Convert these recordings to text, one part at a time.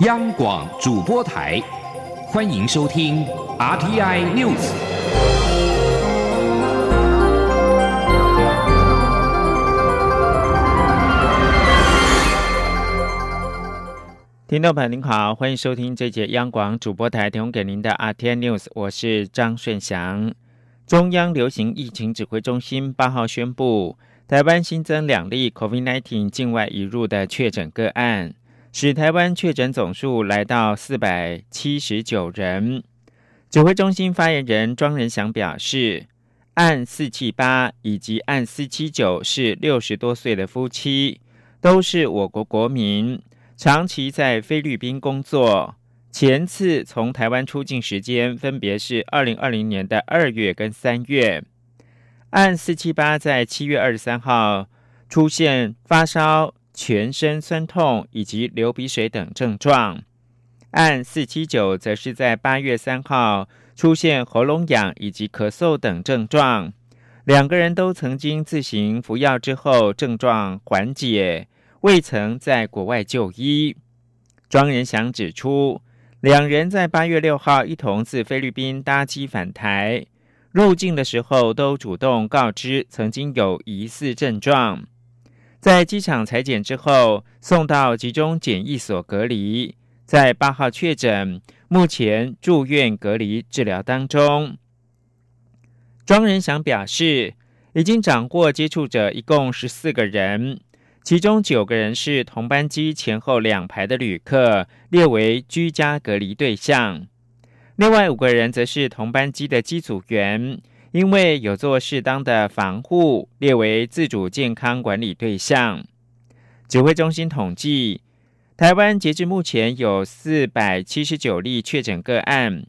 央广主播台，欢迎收听 RTI News。听众朋友您好，欢迎收听这节央广主播台提供给您的 RTI News，我是张顺祥。中央流行疫情指挥中心八号宣布，台湾新增两例 COVID-19 境外移入的确诊个案。使台湾确诊总数来到四百七十九人。指挥中心发言人庄仁祥表示，案四七八以及案四七九是六十多岁的夫妻，都是我国国民，长期在菲律宾工作。前次从台湾出境时间分别是二零二零年的二月跟三月。案四七八在七月二十三号出现发烧。全身酸痛以及流鼻水等症状，按四七九则是在八月三号出现喉咙痒以及咳嗽等症状。两个人都曾经自行服药之后症状缓解，未曾在国外就医。庄仁祥指出，两人在八月六号一同自菲律宾搭机返台，入境的时候都主动告知曾经有疑似症状。在机场裁剪之后，送到集中检疫所隔离，在八号确诊，目前住院隔离治疗当中。庄仁祥表示，已经掌握接触者一共十四个人，其中九个人是同班机前后两排的旅客，列为居家隔离对象；另外五个人则是同班机的机组员。因为有做适当的防护，列为自主健康管理对象。指挥中心统计，台湾截至目前有四百七十九例确诊个案，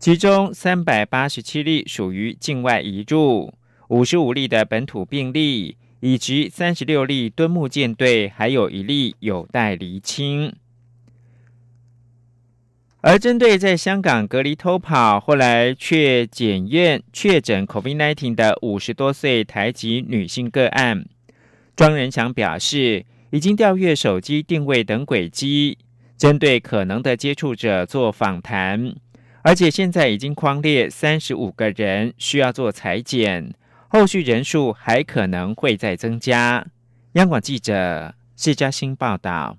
其中三百八十七例属于境外移入，五十五例的本土病例，以及三十六例敦木舰队，还有一例有待厘清。而针对在香港隔离偷跑，后来却检验确诊 COVID-19 的五十多岁台籍女性个案，庄仁祥表示，已经调阅手机定位等轨迹，针对可能的接触者做访谈，而且现在已经框列三十五个人需要做裁剪，后续人数还可能会再增加。央广记者谢嘉欣报道。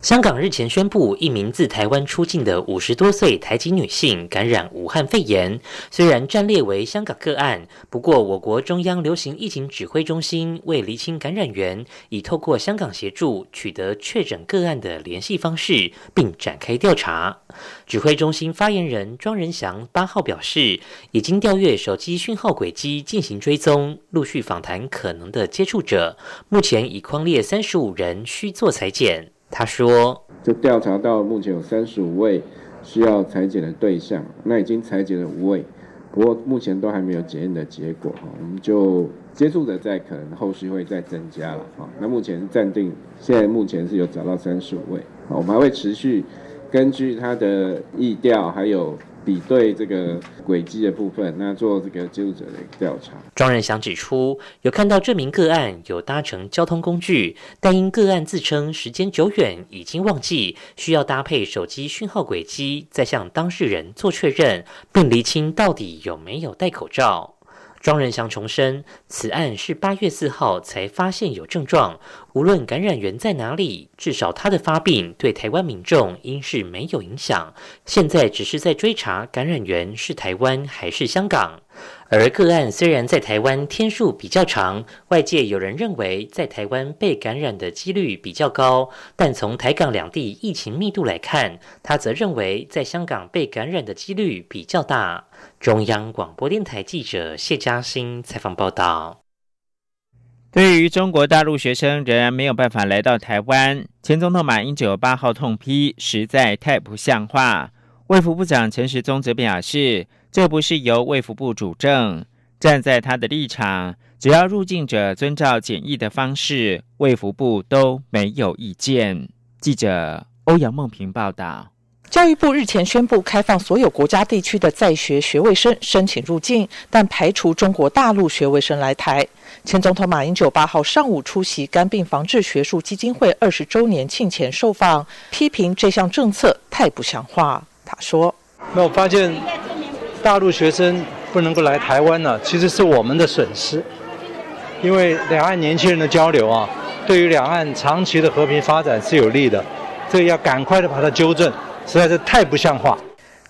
香港日前宣布，一名自台湾出境的五十多岁台籍女性感染武汉肺炎。虽然暂列为香港个案，不过我国中央流行疫情指挥中心为厘清感染源，已透过香港协助取得确诊个案的联系方式，并展开调查。指挥中心发言人庄仁祥八号表示，已经调阅手机讯号轨迹进行追踪，陆续访谈可能的接触者，目前已框列三十五人需做裁剪。他说：“就调查到目前有三十五位需要裁剪的对象，那已经裁剪了五位，不过目前都还没有检验的结果哈。我们就接触者在可能后续会再增加了哈。那目前暂定，现在目前是有找到三十五位，我们还会持续根据他的意调还有。”比对这个轨迹的部分，那做这个接触者的调查。庄仁祥指出，有看到这名个案有搭乘交通工具，但因个案自称时间久远已经忘记，需要搭配手机讯号轨迹，再向当事人做确认，并厘清到底有没有戴口罩。庄仁祥重申，此案是八月四号才发现有症状，无论感染源在哪里，至少他的发病对台湾民众应是没有影响。现在只是在追查感染源是台湾还是香港。而个案虽然在台湾天数比较长，外界有人认为在台湾被感染的几率比较高，但从台港两地疫情密度来看，他则认为在香港被感染的几率比较大。中央广播电台记者谢嘉欣采访报道。对于中国大陆学生仍然没有办法来到台湾，前总统马英九八号痛批，实在太不像话。卫福部长陈时中则表示，这不是由卫福部主政，站在他的立场，只要入境者遵照检疫的方式，卫福部都没有意见。记者欧阳梦平报道。教育部日前宣布开放所有国家地区的在学学位生申请入境，但排除中国大陆学位生来台。前总统马英九八号上午出席肝病防治学术基金会二十周年庆前受访，批评这项政策太不像话。他说：“那我发现大陆学生不能够来台湾呢，其实是我们的损失，因为两岸年轻人的交流啊，对于两岸长期的和平发展是有利的，这个要赶快的把它纠正。”实在是太不像话。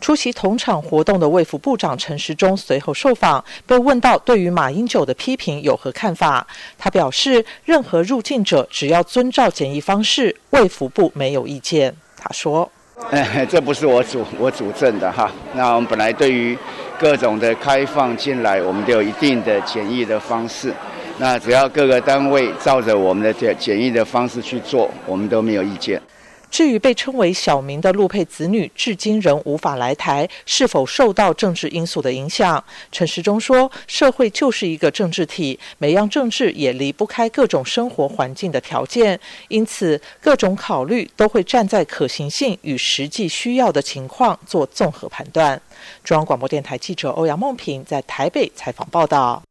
出席同场活动的卫福部长陈时中随后受访，被问到对于马英九的批评有何看法，他表示，任何入境者只要遵照检疫方式，卫福部没有意见。他说：“哎，这不是我主我主政的哈。那我们本来对于各种的开放进来，我们都有一定的简易的方式。那只要各个单位照着我们的检检疫的方式去做，我们都没有意见。”至于被称为小明的陆配子女，至今仍无法来台，是否受到政治因素的影响？陈时中说：“社会就是一个政治体，每样政治也离不开各种生活环境的条件，因此各种考虑都会站在可行性与实际需要的情况做综合判断。”中央广播电台记者欧阳梦平在台北采访报道。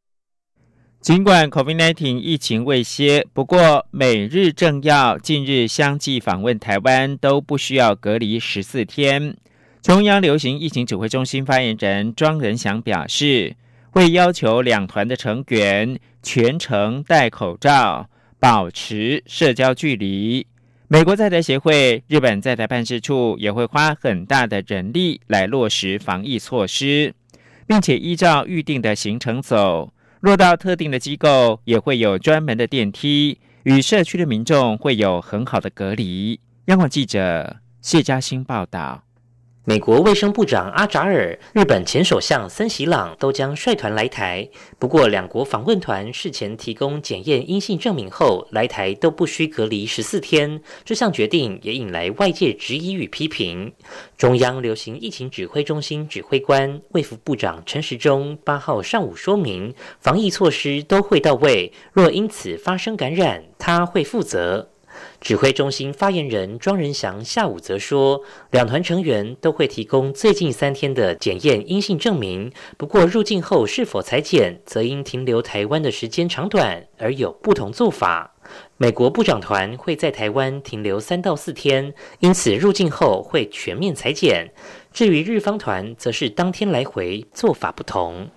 尽管 COVID-19 疫情未歇，不过美日政要近日相继访问台湾，都不需要隔离十四天。中央流行疫情指挥中心发言人庄仁祥表示，会要求两团的成员全程戴口罩，保持社交距离。美国在台协会、日本在台办事处也会花很大的人力来落实防疫措施，并且依照预定的行程走。若到特定的机构，也会有专门的电梯，与社区的民众会有很好的隔离。央广记者谢嘉欣报道。美国卫生部长阿扎尔、日本前首相森喜朗都将率团来台。不过，两国访问团事前提供检验阴性证明后来台都不需隔离十四天。这项决定也引来外界质疑与批评。中央流行疫情指挥中心指挥官卫福部长陈时中八号上午说明，防疫措施都会到位，若因此发生感染，他会负责。指挥中心发言人庄仁祥下午则说，两团成员都会提供最近三天的检验阴性证明。不过入境后是否裁检，则因停留台湾的时间长短而有不同做法。美国部长团会在台湾停留三到四天，因此入境后会全面裁剪。至于日方团，则是当天来回，做法不同。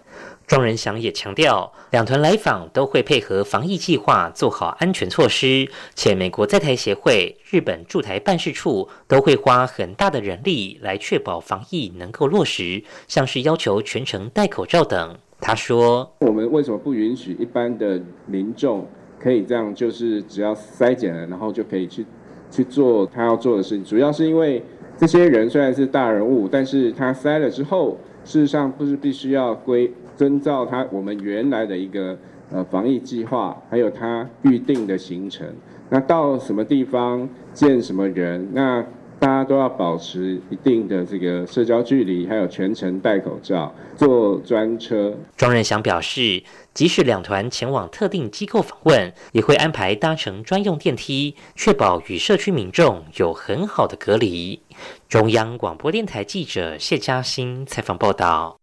庄仁祥也强调，两团来访都会配合防疫计划，做好安全措施。且美国在台协会、日本驻台办事处都会花很大的人力来确保防疫能够落实，像是要求全程戴口罩等。他说：“我们为什么不允许一般的民众可以这样？就是只要筛检了，然后就可以去去做他要做的事情？主要是因为这些人虽然是大人物，但是他筛了之后，事实上不是必须要归。”遵照他我们原来的一个呃防疫计划，还有他预定的行程，那到什么地方见什么人，那大家都要保持一定的这个社交距离，还有全程戴口罩，坐专车。庄仁祥表示，即使两团前往特定机构访问，也会安排搭乘专用电梯，确保与社区民众有很好的隔离。中央广播电台记者谢嘉欣采访报道。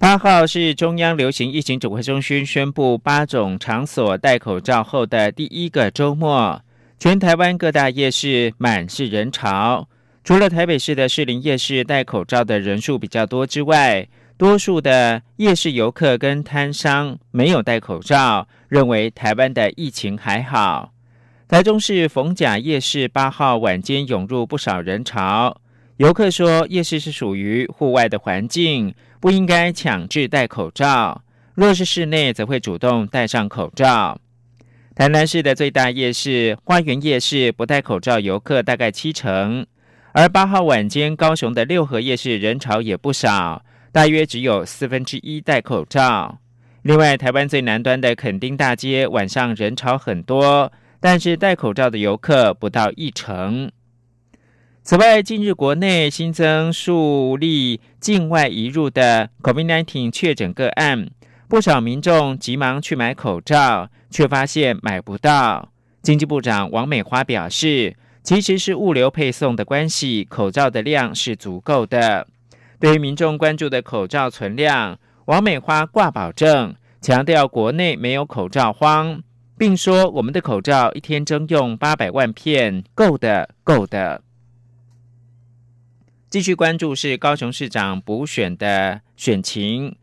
八号是中央流行疫情指挥中心宣布八种场所戴口罩后的第一个周末，全台湾各大夜市满是人潮。除了台北市的士林夜市戴口罩的人数比较多之外，多数的夜市游客跟摊商没有戴口罩，认为台湾的疫情还好。台中市逢甲夜市八号晚间涌入不少人潮，游客说夜市是属于户外的环境。不应该强制戴口罩，若是室内，则会主动戴上口罩。台南市的最大夜市花园夜市不戴口罩游客大概七成，而八号晚间高雄的六合夜市人潮也不少，大约只有四分之一戴口罩。另外，台湾最南端的垦丁大街晚上人潮很多，但是戴口罩的游客不到一成。此外，近日国内新增数例境外移入的 COVID-19 确诊个案，不少民众急忙去买口罩，却发现买不到。经济部长王美花表示，其实是物流配送的关系，口罩的量是足够的。对于民众关注的口罩存量，王美花挂保证，强调国内没有口罩荒，并说我们的口罩一天征用八百万片，够的，够的。继续关注是高雄市长补选的选情。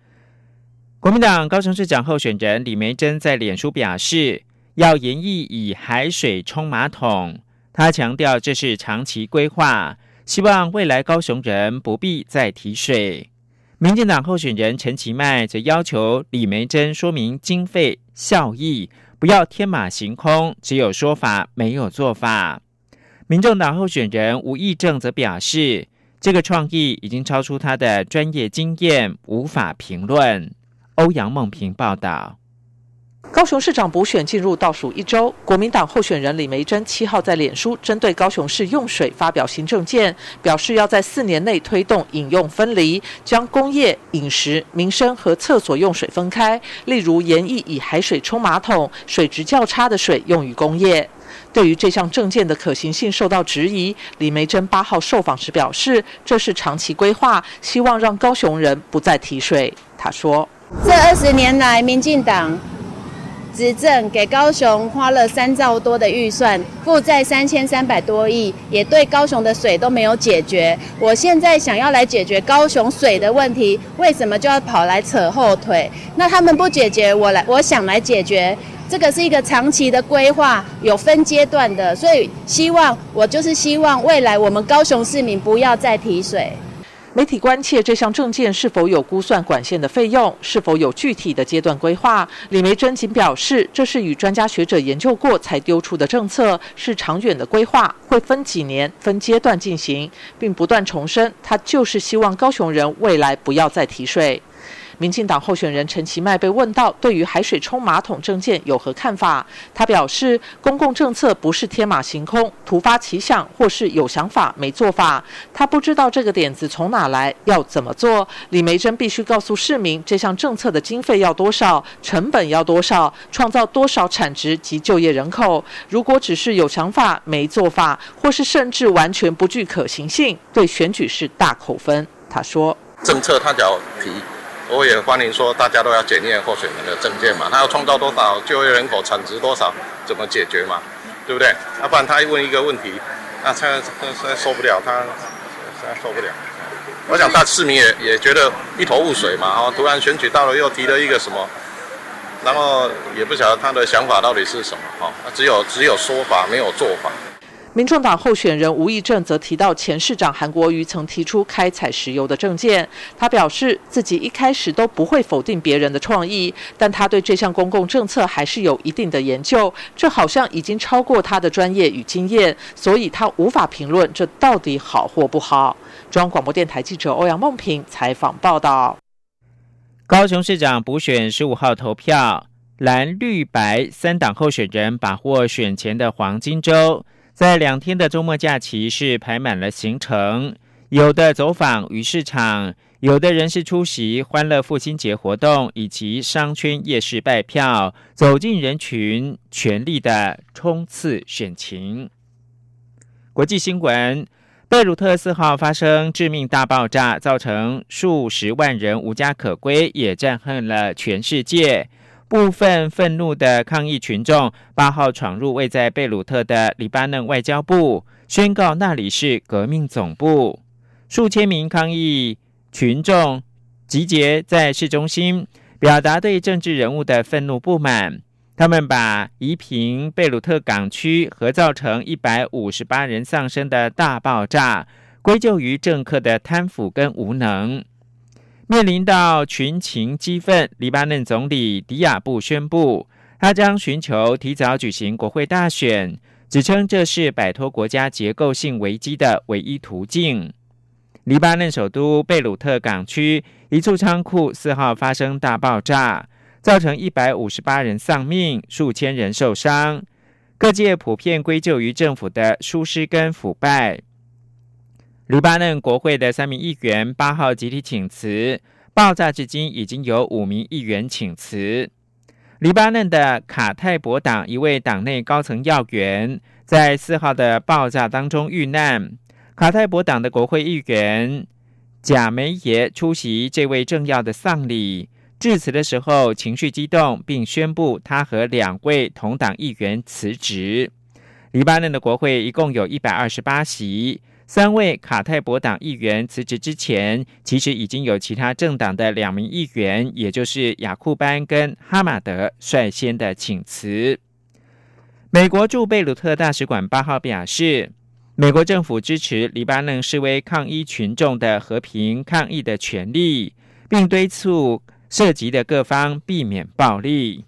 国民党高雄市长候选人李梅珍在脸书表示，要严议以海水冲马桶。他强调这是长期规划，希望未来高雄人不必再提水。民进党候选人陈其迈则要求李梅珍说明经费效益，不要天马行空，只有说法没有做法。民众党候选人吴益政则表示，这个创意已经超出他的专业经验，无法评论。欧阳梦平报道。高雄市长补选进入倒数一周，国民党候选人李梅珍七号在脸书针对高雄市用水发表新政见，表示要在四年内推动饮用分离，将工业、饮食、民生和厕所用水分开。例如，严议以海水冲马桶，水质较差的水用于工业。对于这项政见的可行性受到质疑，李梅珍八号受访时表示，这是长期规划，希望让高雄人不再提水。他说：“这二十年来，民进党。”执政给高雄花了三兆多的预算，负债三千三百多亿，也对高雄的水都没有解决。我现在想要来解决高雄水的问题，为什么就要跑来扯后腿？那他们不解决，我来，我想来解决。这个是一个长期的规划，有分阶段的，所以希望我就是希望未来我们高雄市民不要再提水。媒体关切这项证件是否有估算管线的费用，是否有具体的阶段规划。李梅珍仅表示，这是与专家学者研究过才丢出的政策，是长远的规划，会分几年、分阶段进行，并不断重申，他就是希望高雄人未来不要再提税。民进党候选人陈其迈被问到对于海水冲马桶政见有何看法，他表示，公共政策不是天马行空、突发奇想，或是有想法没做法。他不知道这个点子从哪来，要怎么做。李梅珍必须告诉市民，这项政策的经费要多少，成本要多少，创造多少产值及就业人口。如果只是有想法没做法，或是甚至完全不具可行性，对选举是大扣分。他说，政策他只要提。我也欢迎说，大家都要检验候选人的证件嘛，他要创造多少就业人口，产值多少，怎么解决嘛，对不对？要不然他一问一个问题，那他他他受不了，他他受不了。我想大市民也也觉得一头雾水嘛，哦，突然选举到了又提了一个什么，然后也不晓得他的想法到底是什么，哦，只有只有说法没有做法。民众党候选人吴益政则提到，前市长韩国瑜曾提出开采石油的政见。他表示，自己一开始都不会否定别人的创意，但他对这项公共政策还是有一定的研究。这好像已经超过他的专业与经验，所以他无法评论这到底好或不好。中央广播电台记者欧阳梦平采访报道。高雄市长补选十五号投票，蓝绿白三党候选人把握选前的黄金周。在两天的周末假期是排满了行程，有的走访鱼市场，有的人是出席欢乐父亲节活动，以及商圈夜市拜票，走进人群，全力的冲刺选情。国际新闻：贝鲁特四号发生致命大爆炸，造成数十万人无家可归，也震撼了全世界。部分愤怒的抗议群众八号闯入位在贝鲁特的黎巴嫩外交部，宣告那里是革命总部。数千名抗议群众集结在市中心，表达对政治人物的愤怒不满。他们把夷平贝鲁特港区和造成一百五十八人丧生的大爆炸归咎于政客的贪腐跟无能。面临到群情激愤，黎巴嫩总理迪亚布宣布，他将寻求提早举行国会大选，指称这是摆脱国家结构性危机的唯一途径。黎巴嫩首都贝鲁特港区一处仓库四号发生大爆炸，造成一百五十八人丧命，数千人受伤。各界普遍归咎于政府的疏失跟腐败。黎巴嫩国会的三名议员八号集体请辞，爆炸至今已经有五名议员请辞。黎巴嫩的卡泰博党一位党内高层要员在四号的爆炸当中遇难。卡泰博党的国会议员贾梅耶出席这位政要的丧礼，致辞的时候情绪激动，并宣布他和两位同党议员辞职。黎巴嫩的国会一共有一百二十八席。三位卡泰博党议员辞职之前，其实已经有其他政党的两名议员，也就是雅库班跟哈马德率先的请辞。美国驻贝鲁特大使馆八号表示，美国政府支持黎巴嫩示威抗议群众的和平抗议的权利，并敦促涉及的各方避免暴力。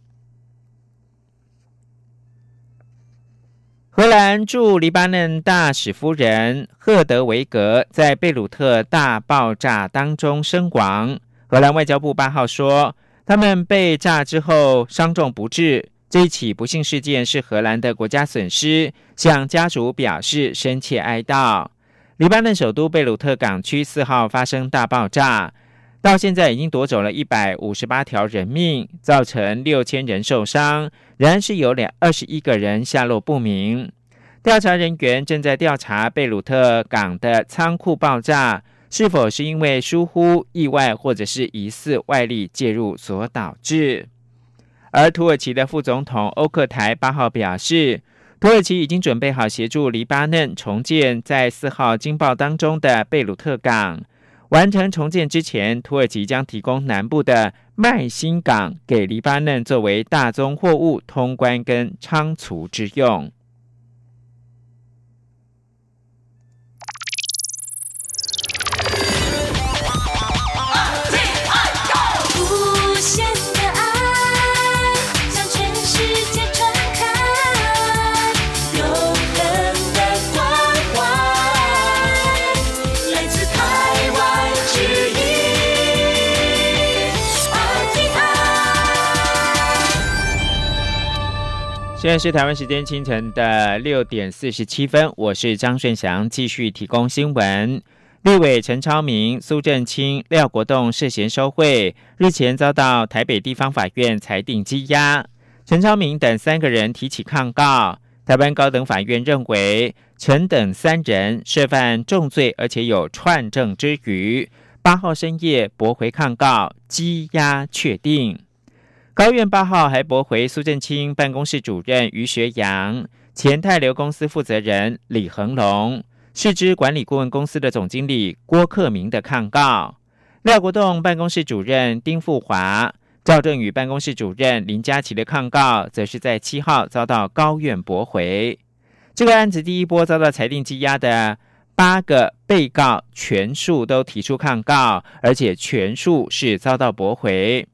荷兰驻黎巴嫩大使夫人赫德维格在贝鲁特大爆炸当中身亡。荷兰外交部八号说，他们被炸之后伤重不治。这一起不幸事件是荷兰的国家损失，向家属表示深切哀悼。黎巴嫩首都贝鲁特港区四号发生大爆炸，到现在已经夺走了一百五十八条人命，造成六千人受伤。仍然是有两二十一个人下落不明，调查人员正在调查贝鲁特港的仓库爆炸是否是因为疏忽、意外或者是疑似外力介入所导致。而土耳其的副总统欧克台八号表示，土耳其已经准备好协助黎巴嫩重建在四号惊爆当中的贝鲁特港。完成重建之前，土耳其将提供南部的麦新港给黎巴嫩作为大宗货物通关跟仓储之用。现在是台湾时间清晨的六点四十七分，我是张顺祥，继续提供新闻。立委陈超明、苏振清、廖国栋涉嫌收贿，日前遭到台北地方法院裁定羁押。陈超明等三个人提起抗告，台湾高等法院认为陈等三人涉犯重罪，而且有串证之余，八号深夜驳回抗告，羁押确定。高院八号还驳回苏振清办公室主任于学阳、前泰流公司负责人李恒龙、市之管理顾问公司的总经理郭克明的抗告；廖国栋办公室主任丁富华、赵正宇办公室主任林佳琪的抗告，则是在七号遭到高院驳回。这个案子第一波遭到裁定羁押的八个被告，全数都提出抗告，而且全数是遭到驳回。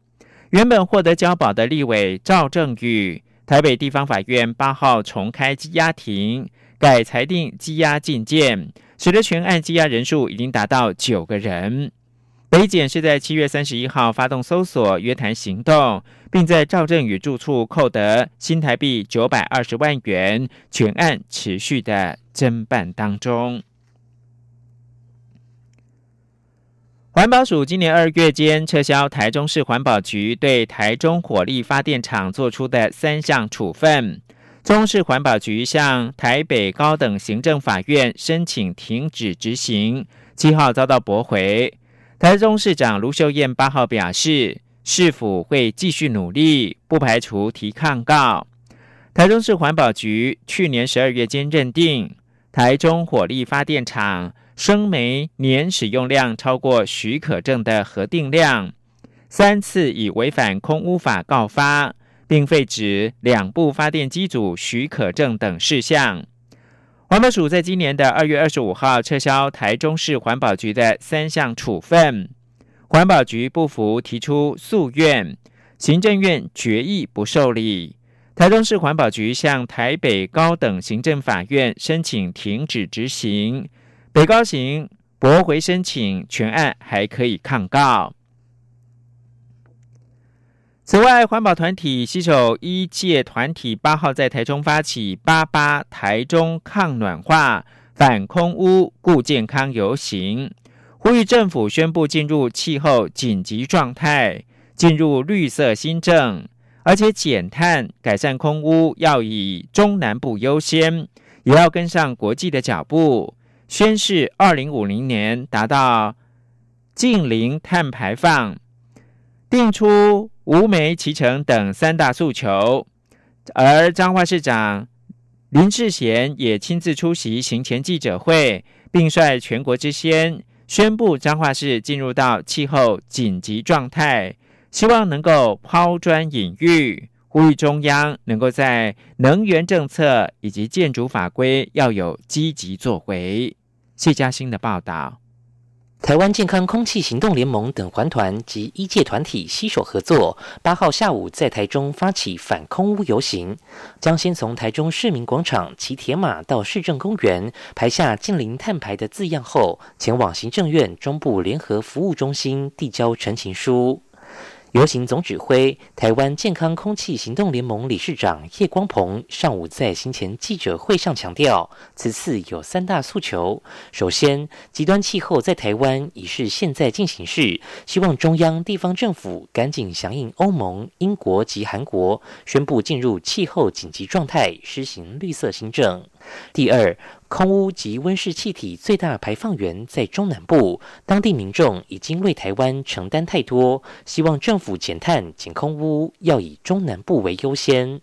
原本获得交保的立委赵正宇，台北地方法院八号重开羁押庭，改裁定羁押禁见，使得全案羁押人数已经达到九个人。北检是在七月三十一号发动搜索约谈行动，并在赵正宇住处扣得新台币九百二十万元，全案持续的侦办当中。环保署今年二月间撤销台中市环保局对台中火力发电厂做出的三项处分，中市环保局向台北高等行政法院申请停止执行，七号遭到驳回。台中市长卢秀燕八号表示，市府会继续努力，不排除提抗告。台中市环保局去年十二月间认定台中火力发电厂。生煤年使用量超过许可证的核定量，三次以违反空污法告发，并废止两部发电机组许可证等事项。环保署在今年的二月二十五号撤销台中市环保局的三项处分，环保局不服提出诉愿，行政院决议不受理，台中市环保局向台北高等行政法院申请停止执行。北高行驳回申请，全案还可以抗告。此外，环保团体携手一届团体八号在台中发起“八八台中抗暖化、反空污、顾健康”游行，呼吁政府宣布进入气候紧急状态，进入绿色新政，而且减碳、改善空污要以中南部优先。也要跟上国际的脚步，宣誓二零五零年达到近零碳排放，定出无煤骑乘等三大诉求。而彰化市长林志贤也亲自出席行前记者会，并率全国之先宣布彰化市进入到气候紧急状态，希望能够抛砖引玉。呼吁中央能够在能源政策以及建筑法规要有积极作为。谢嘉欣的报道。台湾健康空气行动联盟等环团及医界团体携手合作，八号下午在台中发起反空污游行，将先从台中市民广场骑铁马到市政公园，排下“近零碳排”的字样后，前往行政院中部联合服务中心递交陈情书。游行总指挥台湾健康空气行动联盟理事长叶光鹏上午在行前记者会上强调，此次有三大诉求。首先，极端气候在台湾已是现在进行式，希望中央地方政府赶紧响应欧盟、英国及韩国，宣布进入气候紧急状态，施行绿色新政。第二，空污及温室气体最大排放源在中南部，当地民众已经为台湾承担太多，希望政府减碳减空污要以中南部为优先。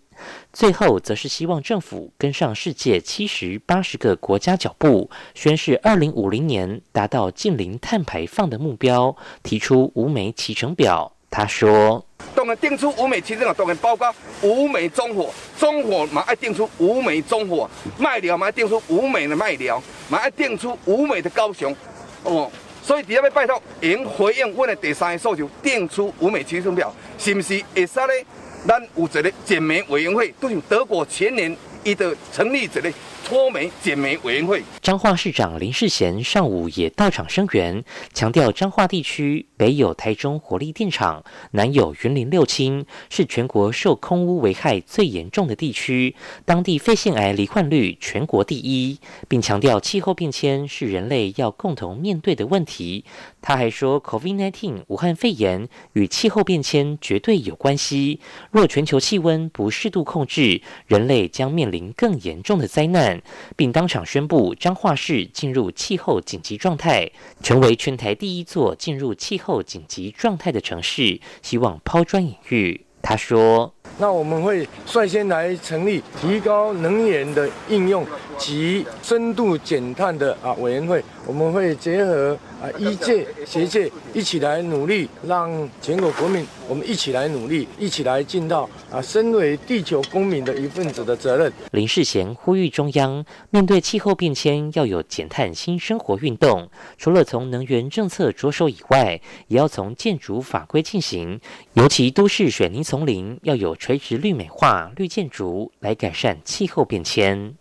最后，则是希望政府跟上世界七十八十个国家脚步，宣示二零五零年达到近零碳排放的目标，提出无煤启程表。他说：“当然定出五美其中啊，当然包括五美中火，中火嘛爱定出五美中火，卖料嘛爱定出五美的卖料，嘛爱定出五美的高雄，哦，所以底下要拜托，应回应我的第三个诉求，定出五美其中表，是不是会使咧？咱有一个减煤委员会，都是德国前年伊的成立一个。”脱煤减煤委员会，彰化市长林世贤上午也到场声援，强调彰化地区北有台中火力电厂，南有云林六轻，是全国受空污危害最严重的地区，当地肺腺癌罹患率全国第一，并强调气候变迁是人类要共同面对的问题。他还说，COVID-19 武汉肺炎与气候变迁绝对有关系，若全球气温不适度控制，人类将面临更严重的灾难。并当场宣布彰化市进入气候紧急状态，成为全台第一座进入气候紧急状态的城市。希望抛砖引玉。他说：“那我们会率先来成立提高能源的应用及深度减碳的啊委员会，我们会结合。”啊，一届、学界一起来努力，让全国国民我们一起来努力，一起来尽到啊，身为地球公民的一份子的责任。林世贤呼吁中央面对气候变迁，要有减碳新生活运动。除了从能源政策着手以外，也要从建筑法规进行，尤其都市水泥丛林要有垂直绿美化、绿建筑来改善气候变迁。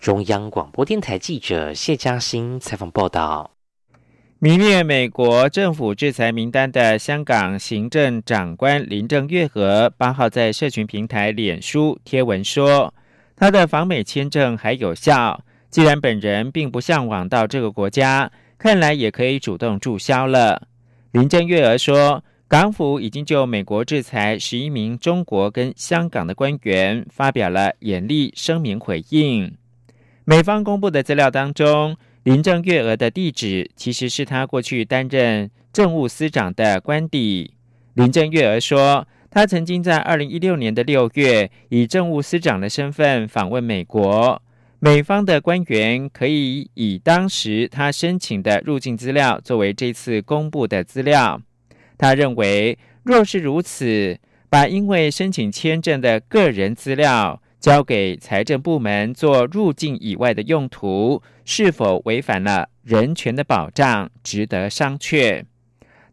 中央广播电台记者谢嘉欣采访报道。名列美国政府制裁名单的香港行政长官林郑月娥八号在社群平台脸书贴文说，他的访美签证还有效。既然本人并不向往到这个国家，看来也可以主动注销了。林郑月娥说，港府已经就美国制裁十一名中国跟香港的官员发表了严厉声明回应。美方公布的资料当中。林郑月娥的地址其实是他过去担任政务司长的官邸。林郑月娥说，他曾经在二零一六年的六月以政务司长的身份访问美国，美方的官员可以以当时他申请的入境资料作为这次公布的资料。他认为，若是如此，把因为申请签证的个人资料。交给财政部门做入境以外的用途，是否违反了人权的保障，值得商榷。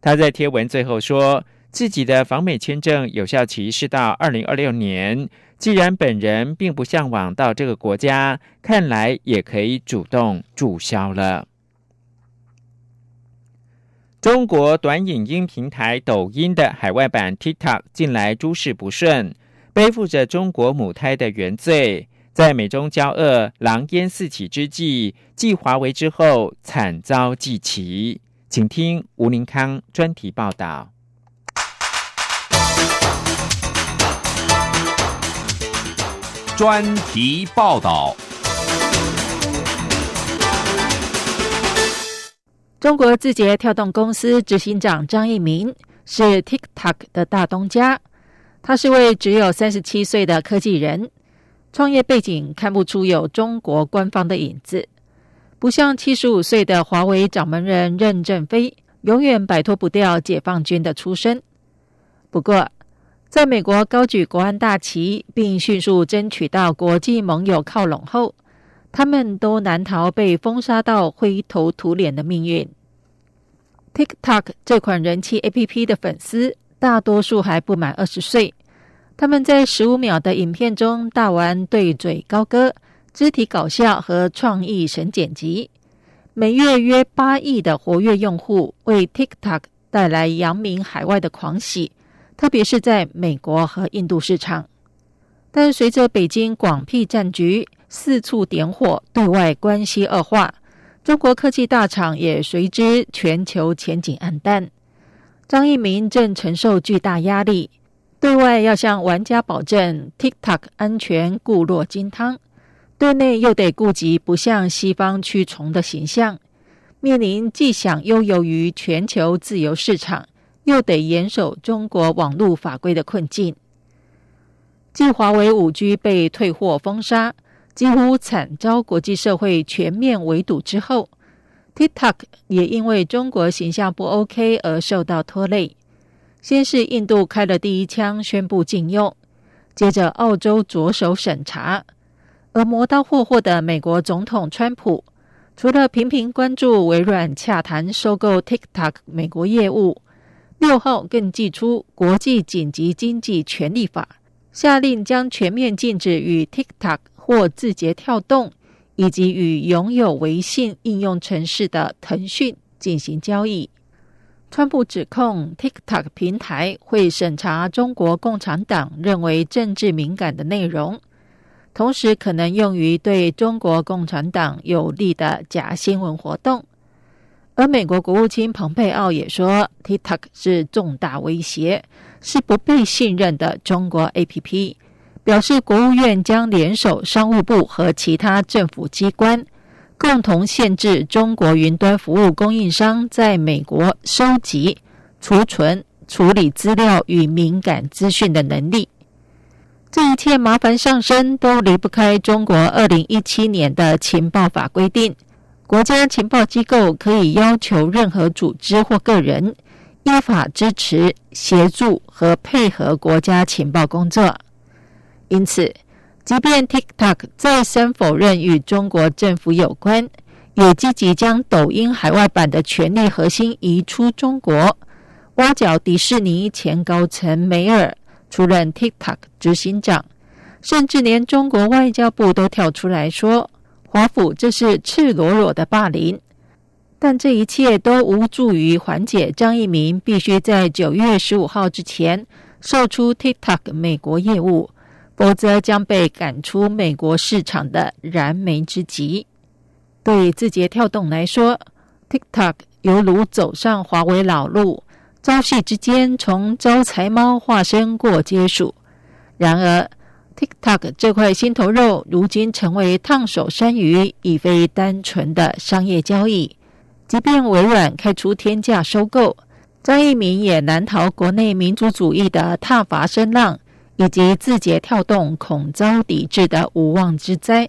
他在贴文最后说，自己的访美签证有效期是到二零二六年。既然本人并不向往到这个国家，看来也可以主动注销了。中国短影音平台抖音的海外版 TikTok 近来诸事不顺。背负着中国母胎的原罪，在美中交恶、狼烟四起之际，继华为之后，惨遭祭旗。请听吴宁康专题报道。专题报道。中国字节跳动公司执行长张一鸣是 TikTok 的大东家，他是位只有三十七岁的科技人，创业背景看不出有中国官方的影子，不像七十五岁的华为掌门人任正非，永远摆脱不掉解放军的出身。不过，在美国高举国安大旗，并迅速争取到国际盟友靠拢后，他们都难逃被封杀到灰头土脸的命运。TikTok 这款人气 APP 的粉丝大多数还不满二十岁，他们在十五秒的影片中大玩对嘴高歌、肢体搞笑和创意神剪辑，每月约八亿的活跃用户，为 TikTok 带来扬名海外的狂喜。特别是在美国和印度市场，但随着北京广辟战局四处点火，对外关系恶化，中国科技大厂也随之全球前景暗淡。张一鸣正承受巨大压力，对外要向玩家保证 TikTok 安全固若金汤，对内又得顾及不向西方屈从的形象，面临既想悠游于全球自由市场。又得严守中国网络法规的困境。继华为五 G 被退货封杀，几乎惨遭国际社会全面围堵之后，TikTok 也因为中国形象不 OK 而受到拖累。先是印度开了第一枪，宣布禁用；接着澳洲着手审查，而磨刀霍霍的美国总统川普，除了频频关注微软洽谈收购 TikTok 美国业务。六号更寄出国际紧急经济权利法，下令将全面禁止与 TikTok 或字节跳动以及与拥有微信应用程式的腾讯进行交易。川普指控 TikTok 平台会审查中国共产党认为政治敏感的内容，同时可能用于对中国共产党有利的假新闻活动。而美国国务卿蓬佩奥也说，TikTok 是重大威胁，是不被信任的中国 APP，表示国务院将联手商务部和其他政府机关，共同限制中国云端服务供应商在美国收集、储存、处理资料与敏感资讯的能力。这一切麻烦上升，都离不开中国二零一七年的情报法规定。国家情报机构可以要求任何组织或个人依法支持、协助和配合国家情报工作。因此，即便 TikTok 再三否认与中国政府有关，也积极将抖音海外版的权力核心移出中国，挖角迪士尼前高层梅尔出任 TikTok 执行长，甚至连中国外交部都跳出来说。华府这是赤裸裸的霸凌，但这一切都无助于缓解张一鸣必须在九月十五号之前售出 TikTok 美国业务，否则将被赶出美国市场的燃眉之急。对字节跳动来说，TikTok 犹如走上华为老路，朝夕之间从招财猫化身过街鼠。然而，TikTok 这块心头肉，如今成为烫手山芋，已非单纯的商业交易。即便微软开出天价收购，张一鸣也难逃国内民族主义的踏伐声浪，以及字节跳动恐遭抵制的无妄之灾。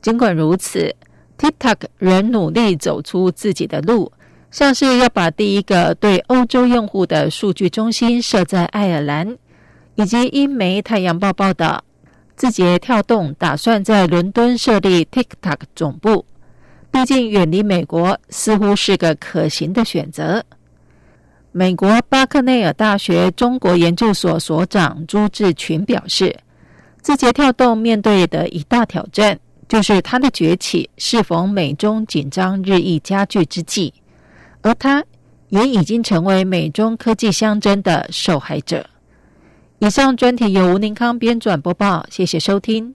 尽管如此，TikTok 仍努力走出自己的路，像是要把第一个对欧洲用户的数据中心设在爱尔兰。以及英媒《太阳报》报道，字节跳动打算在伦敦设立 TikTok 总部。毕竟远离美国似乎是个可行的选择。美国巴克内尔大学中国研究所所长朱志群表示，字节跳动面对的一大挑战就是它的崛起是否美中紧张日益加剧之际，而它也已经成为美中科技相争的受害者。以上专题由吴宁康编转播报，谢谢收听。